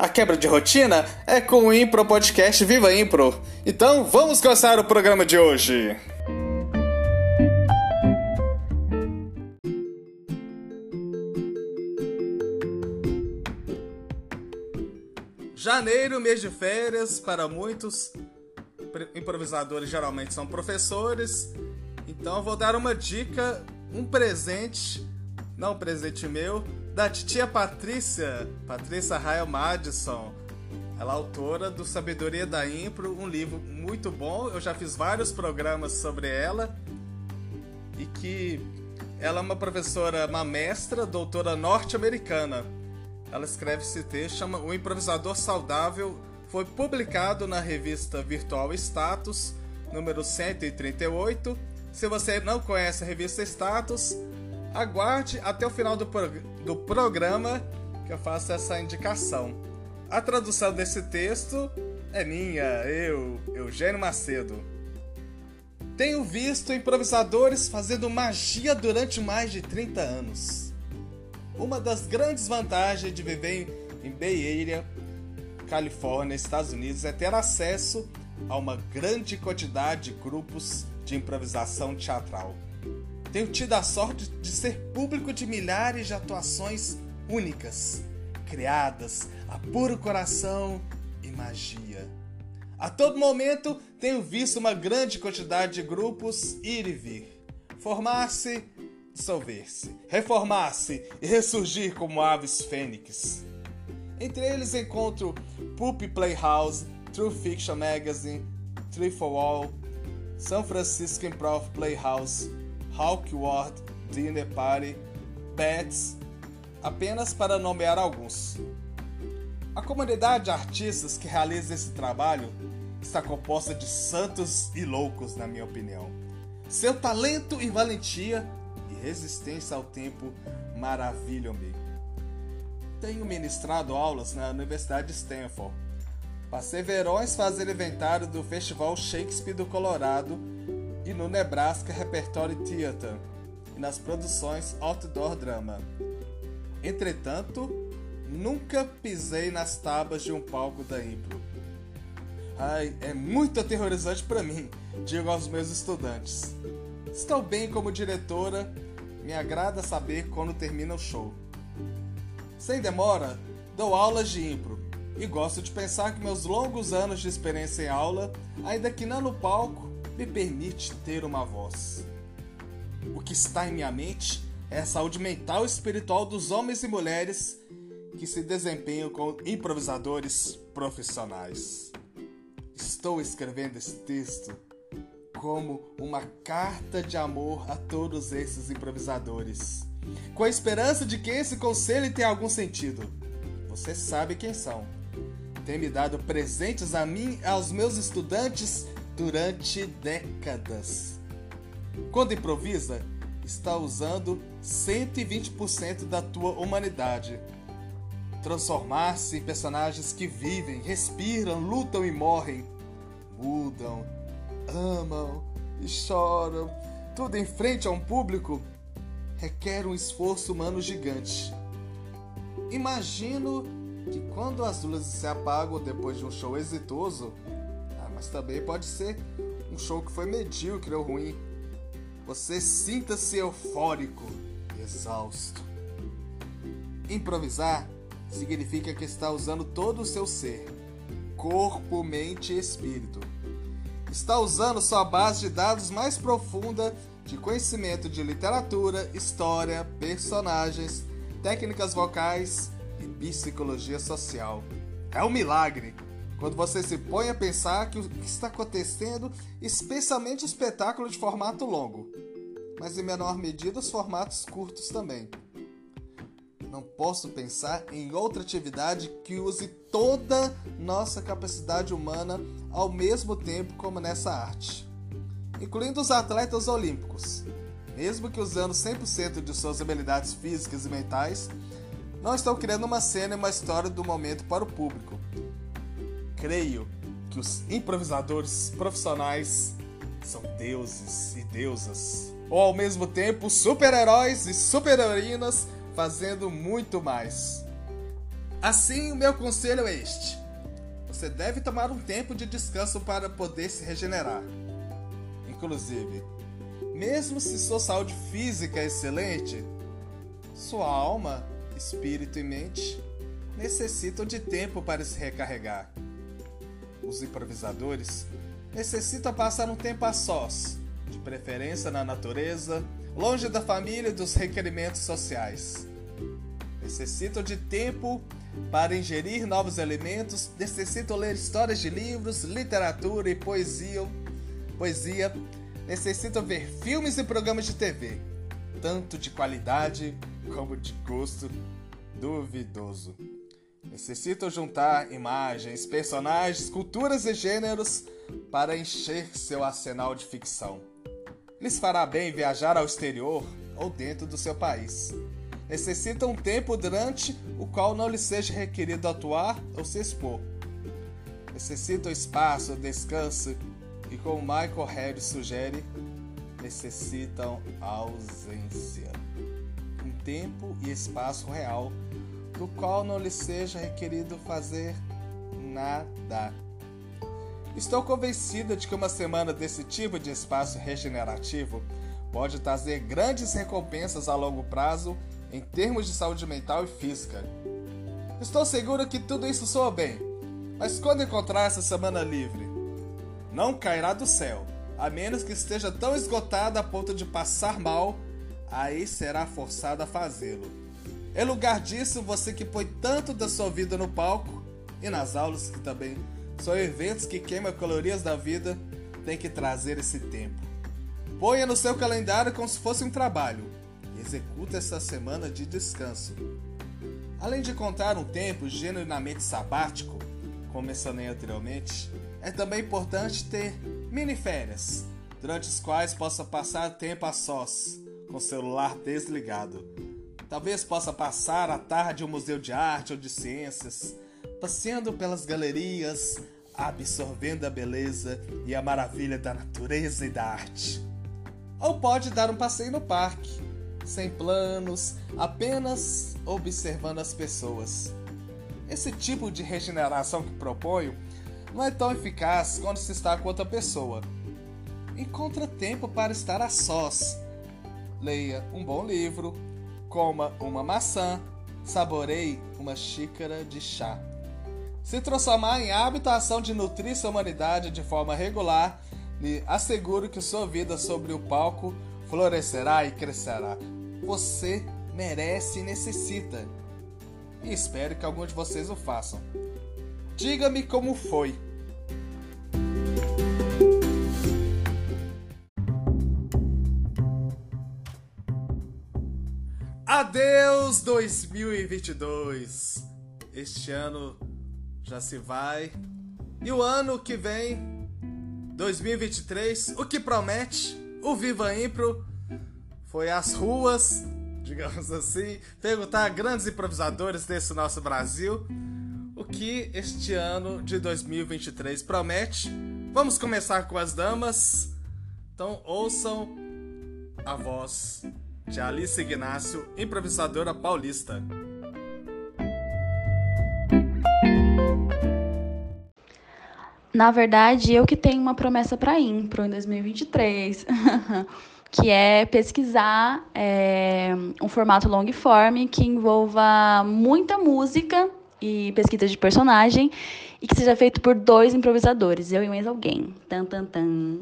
A quebra de rotina é com o Impro Podcast Viva Impro. Então vamos começar o programa de hoje. Janeiro, mês de férias, para muitos improvisadores geralmente são professores. Então eu vou dar uma dica, um presente, não um presente meu, da titia Patrícia, Patrícia Rael Madison. Ela é autora do Sabedoria da Impro, um livro muito bom. Eu já fiz vários programas sobre ela. E que ela é uma professora, uma mestra, doutora norte-americana. Ela escreve esse texto, chama O Improvisador Saudável. Foi publicado na revista Virtual Status, número 138. Se você não conhece a revista Status, Aguarde até o final do, prog do programa que eu faço essa indicação. A tradução desse texto é minha, eu, Eugênio Macedo. Tenho visto improvisadores fazendo magia durante mais de 30 anos. Uma das grandes vantagens de viver em Bay Area, Califórnia, Estados Unidos, é ter acesso a uma grande quantidade de grupos de improvisação teatral. Tenho tido a sorte de ser público de milhares de atuações únicas, criadas a puro coração e magia. A todo momento tenho visto uma grande quantidade de grupos ir e vir, formar-se, dissolver-se, reformar-se e ressurgir como aves fênix. Entre eles encontro Poop Playhouse, True Fiction Magazine, Tree for All, São Francisco Improv Playhouse, Hawkwood, Dinner Party, Pets, apenas para nomear alguns. A comunidade de artistas que realiza esse trabalho está composta de santos e loucos, na minha opinião. Seu talento e valentia e resistência ao tempo maravilham-me. Tenho ministrado aulas na Universidade de Stanford. Passei verões fazendo inventário do Festival Shakespeare do Colorado e no Nebraska Repertory Theater e nas produções Outdoor Drama. Entretanto, nunca pisei nas tábuas de um palco da Impro. Ai, é muito aterrorizante para mim, digo aos meus estudantes. Estou bem como diretora, me agrada saber quando termina o show. Sem demora, dou aulas de impro e gosto de pensar que meus longos anos de experiência em aula, ainda que não no palco, me permite ter uma voz. O que está em minha mente é a saúde mental e espiritual dos homens e mulheres que se desempenham como improvisadores profissionais. Estou escrevendo esse texto como uma carta de amor a todos esses improvisadores, com a esperança de que esse conselho tenha algum sentido. Você sabe quem são. Tem me dado presentes a mim aos meus estudantes durante décadas. Quando improvisa, está usando 120% da tua humanidade. Transformar-se em personagens que vivem, respiram, lutam e morrem. Mudam, amam e choram. Tudo em frente a um público requer um esforço humano gigante. Imagino que quando as luzes se apagam depois de um show exitoso, mas também pode ser um show que foi medíocre ou ruim. Você sinta-se eufórico, exausto. Improvisar significa que está usando todo o seu ser, corpo, mente e espírito. Está usando sua base de dados mais profunda de conhecimento de literatura, história, personagens, técnicas vocais e psicologia social. É um milagre quando você se põe a pensar que o que está acontecendo, especialmente o espetáculo de formato longo, mas em menor medida os formatos curtos também. não posso pensar em outra atividade que use toda nossa capacidade humana ao mesmo tempo como nessa arte, incluindo os atletas olímpicos. Mesmo que usando 100% de suas habilidades físicas e mentais, não estão criando uma cena e uma história do momento para o público. Creio que os improvisadores profissionais são deuses e deusas, ou ao mesmo tempo super-heróis e super-heroínas fazendo muito mais. Assim, o meu conselho é este: você deve tomar um tempo de descanso para poder se regenerar. Inclusive, mesmo se sua saúde física é excelente, sua alma, espírito e mente necessitam de tempo para se recarregar. Os improvisadores necessitam passar um tempo a sós, de preferência na natureza, longe da família e dos requerimentos sociais. Necessitam de tempo para ingerir novos elementos, necessitam ler histórias de livros, literatura e poesia, poesia, necessitam ver filmes e programas de TV, tanto de qualidade como de gosto duvidoso. Necessitam juntar imagens, personagens, culturas e gêneros para encher seu arsenal de ficção. Lhes fará bem viajar ao exterior ou dentro do seu país. Necessitam um tempo durante o qual não lhes seja requerido atuar ou se expor. Necessitam espaço, descanso e, como Michael Harris sugere, necessitam ausência. Um tempo e espaço real do qual não lhe seja requerido fazer nada. Estou convencida de que uma semana desse tipo de espaço regenerativo pode trazer grandes recompensas a longo prazo em termos de saúde mental e física. Estou seguro que tudo isso soa bem, mas quando encontrar essa semana livre, não cairá do céu, a menos que esteja tão esgotada a ponto de passar mal, aí será forçado a fazê-lo. Em lugar disso, você que põe tanto da sua vida no palco e nas aulas que também são eventos que queimam calorias da vida, tem que trazer esse tempo. Ponha no seu calendário como se fosse um trabalho. Executa essa semana de descanso. Além de contar um tempo genuinamente sabático, como mencionei anteriormente, é também importante ter mini férias, durante as quais possa passar tempo a sós, com o celular desligado. Talvez possa passar a tarde em um museu de arte ou de ciências, passeando pelas galerias, absorvendo a beleza e a maravilha da natureza e da arte. Ou pode dar um passeio no parque, sem planos, apenas observando as pessoas. Esse tipo de regeneração que proponho não é tão eficaz quando se está com outra pessoa. Encontra tempo para estar a sós. Leia um bom livro, coma uma maçã, saboreie uma xícara de chá. Se transformar em hábito a ação de nutrir sua humanidade de forma regular, lhe asseguro que sua vida sobre o palco florescerá e crescerá. Você merece e necessita. E espero que alguns de vocês o façam. Diga-me como foi. Adeus 2022. Este ano já se vai. E o ano que vem, 2023, o que promete, o Viva Impro foi às ruas, digamos assim, perguntar a grandes improvisadores desse nosso Brasil o que este ano de 2023 promete. Vamos começar com as damas. Então ouçam a voz de Alice Ignácio, improvisadora paulista. Na verdade, eu que tenho uma promessa para Impro em 2023, que é pesquisar é, um formato long form que envolva muita música e pesquisa de personagem e que seja feito por dois improvisadores, eu e mais alguém. Tan, tan, tan.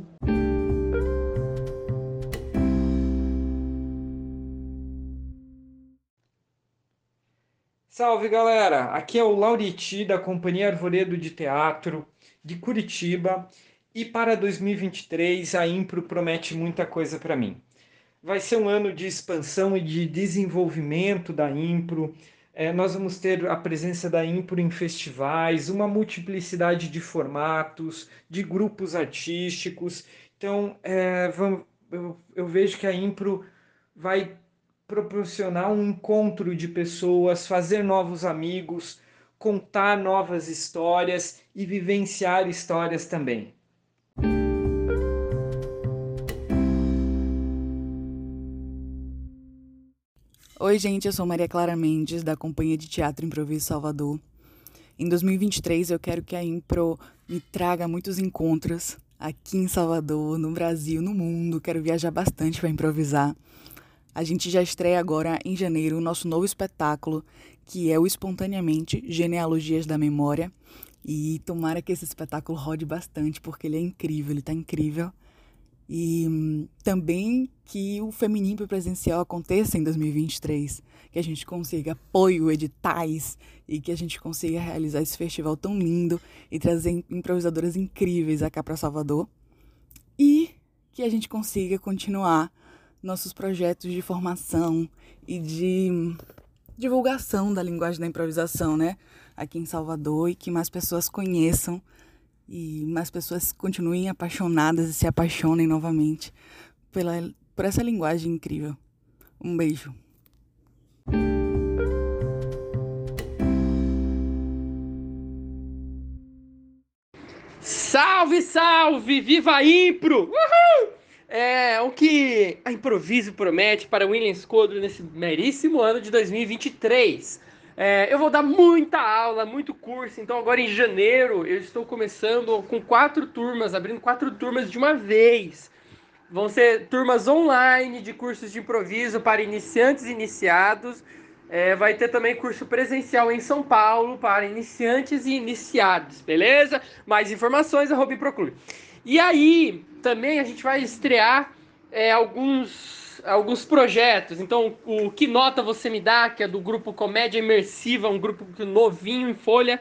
Salve galera! Aqui é o Lauriti da Companhia Arvoredo de Teatro de Curitiba e para 2023 a Impro promete muita coisa para mim. vai ser um ano de expansão e de desenvolvimento da Impro. É, nós vamos ter a presença da Impro em festivais, uma multiplicidade de formatos, de grupos artísticos. Então, é, vamos, eu, eu vejo que a Impro vai proporcionar um encontro de pessoas, fazer novos amigos, contar novas histórias e vivenciar histórias também. Oi, gente, eu sou Maria Clara Mendes, da Companhia de Teatro Improviso Salvador. Em 2023, eu quero que a Impro me traga muitos encontros aqui em Salvador, no Brasil, no mundo. Quero viajar bastante para improvisar. A gente já estreia agora em janeiro o nosso novo espetáculo, que é o Espontaneamente Genealogias da Memória. E tomara que esse espetáculo rode bastante, porque ele é incrível, ele está incrível. E hum, também que o Feminismo Presencial aconteça em 2023, que a gente consiga apoio, editais e que a gente consiga realizar esse festival tão lindo e trazer improvisadoras incríveis acá para Salvador. E que a gente consiga continuar nossos projetos de formação e de divulgação da linguagem da improvisação, né? Aqui em Salvador e que mais pessoas conheçam e mais pessoas continuem apaixonadas e se apaixonem novamente pela, por essa linguagem incrível. Um beijo. Salve, salve! Viva a Impro! Uhul! É o que a Improviso promete para William Scodro nesse meríssimo ano de 2023. É, eu vou dar muita aula, muito curso. Então, agora em janeiro, eu estou começando com quatro turmas, abrindo quatro turmas de uma vez. Vão ser turmas online de cursos de improviso para iniciantes e iniciados. É, vai ter também curso presencial em São Paulo para iniciantes e iniciados, beleza? Mais informações, arroba. E aí, também a gente vai estrear é, alguns alguns projetos. Então, o Que Nota Você Me Dá, que é do grupo Comédia Imersiva, um grupo novinho em folha,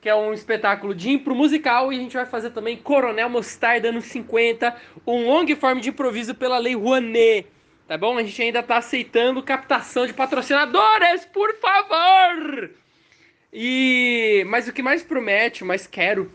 que é um espetáculo de impro musical. E a gente vai fazer também Coronel Mostarda anos 50, um long form de improviso pela Lei Rouanet. Tá bom? A gente ainda está aceitando captação de patrocinadores, por favor! E mas o que mais promete, mais quero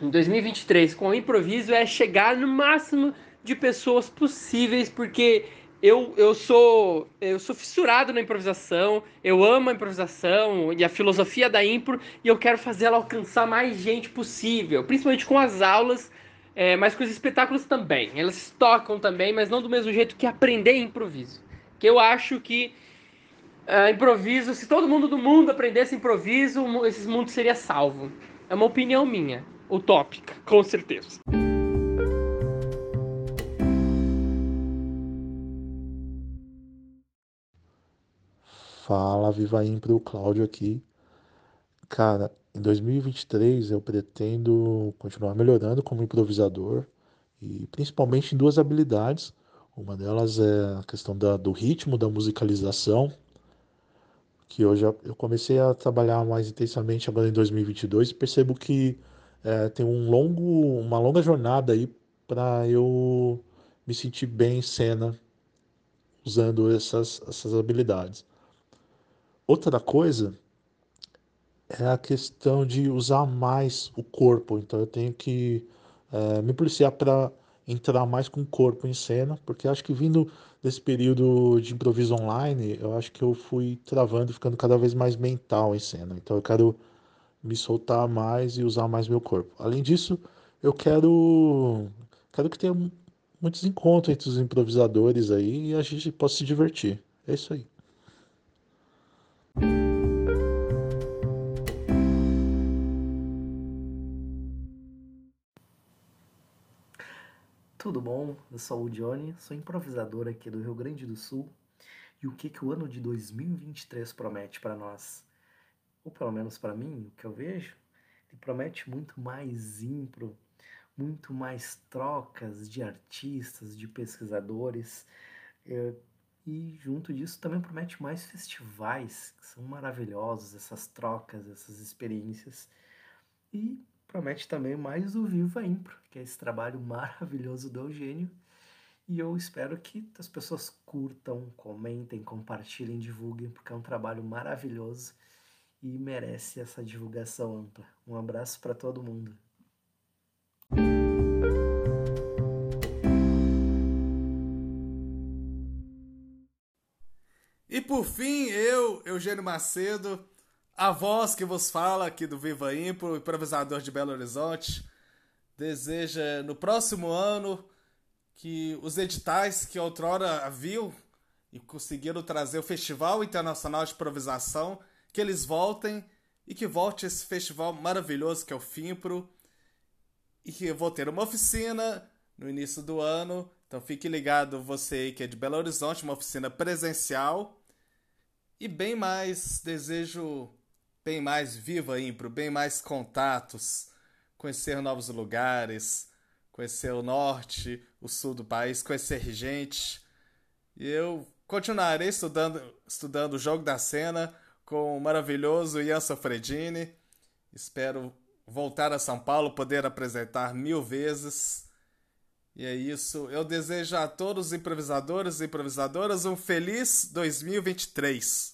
em 2023 com o improviso é chegar no máximo de pessoas possíveis, porque eu, eu sou eu sou fissurado na improvisação, eu amo a improvisação e a filosofia da impro e eu quero fazer ela alcançar mais gente possível, principalmente com as aulas, é, mas com os espetáculos também. Elas tocam também, mas não do mesmo jeito que aprender improviso. Que eu acho que uh, improviso, se todo mundo do mundo aprendesse improviso, esse mundo seria salvo. É uma opinião minha, utópica, com certeza. Fala, Viva Impro, Cláudio aqui. Cara, em 2023 eu pretendo continuar melhorando como improvisador e principalmente em duas habilidades. Uma delas é a questão da, do ritmo, da musicalização, que eu já eu comecei a trabalhar mais intensamente agora em 2022 e percebo que é, tem um longo, uma longa jornada aí para eu me sentir bem em cena usando essas, essas habilidades. Outra coisa é a questão de usar mais o corpo. Então eu tenho que é, me policiar para entrar mais com o corpo em cena, porque acho que vindo desse período de improviso online, eu acho que eu fui travando ficando cada vez mais mental em cena. Então eu quero me soltar mais e usar mais meu corpo. Além disso, eu quero quero que tenha muitos encontros entre os improvisadores aí e a gente possa se divertir. É isso aí. Tudo bom? Eu sou o Johnny, sou improvisador aqui do Rio Grande do Sul. E o que, que o ano de 2023 promete para nós? Ou pelo menos para mim, o que eu vejo, ele promete muito mais impro, muito mais trocas de artistas, de pesquisadores. É, e junto disso também promete mais festivais, que são maravilhosos, essas trocas, essas experiências. E promete também mais o Viva Impro, que é esse trabalho maravilhoso do Eugênio, E eu espero que as pessoas curtam, comentem, compartilhem, divulguem, porque é um trabalho maravilhoso e merece essa divulgação ampla. Um abraço para todo mundo. E por fim, eu, Eugênio Macedo, a voz que vos fala aqui do Viva Impro, improvisador de Belo Horizonte, deseja no próximo ano que os editais que outrora haviam e conseguiram trazer o Festival Internacional de Improvisação, que eles voltem e que volte esse festival maravilhoso que é o FIMPRO e que eu vou ter uma oficina no início do ano. Então fique ligado você que é de Belo Horizonte, uma oficina presencial. E bem mais, desejo bem mais viva Impro, bem mais contatos, conhecer novos lugares, conhecer o norte, o sul do país, conhecer gente. E eu continuarei estudando, estudando o jogo da cena com o maravilhoso Ian Sofredini. Espero voltar a São Paulo, poder apresentar mil vezes. E é isso. Eu desejo a todos os improvisadores e improvisadoras um feliz 2023.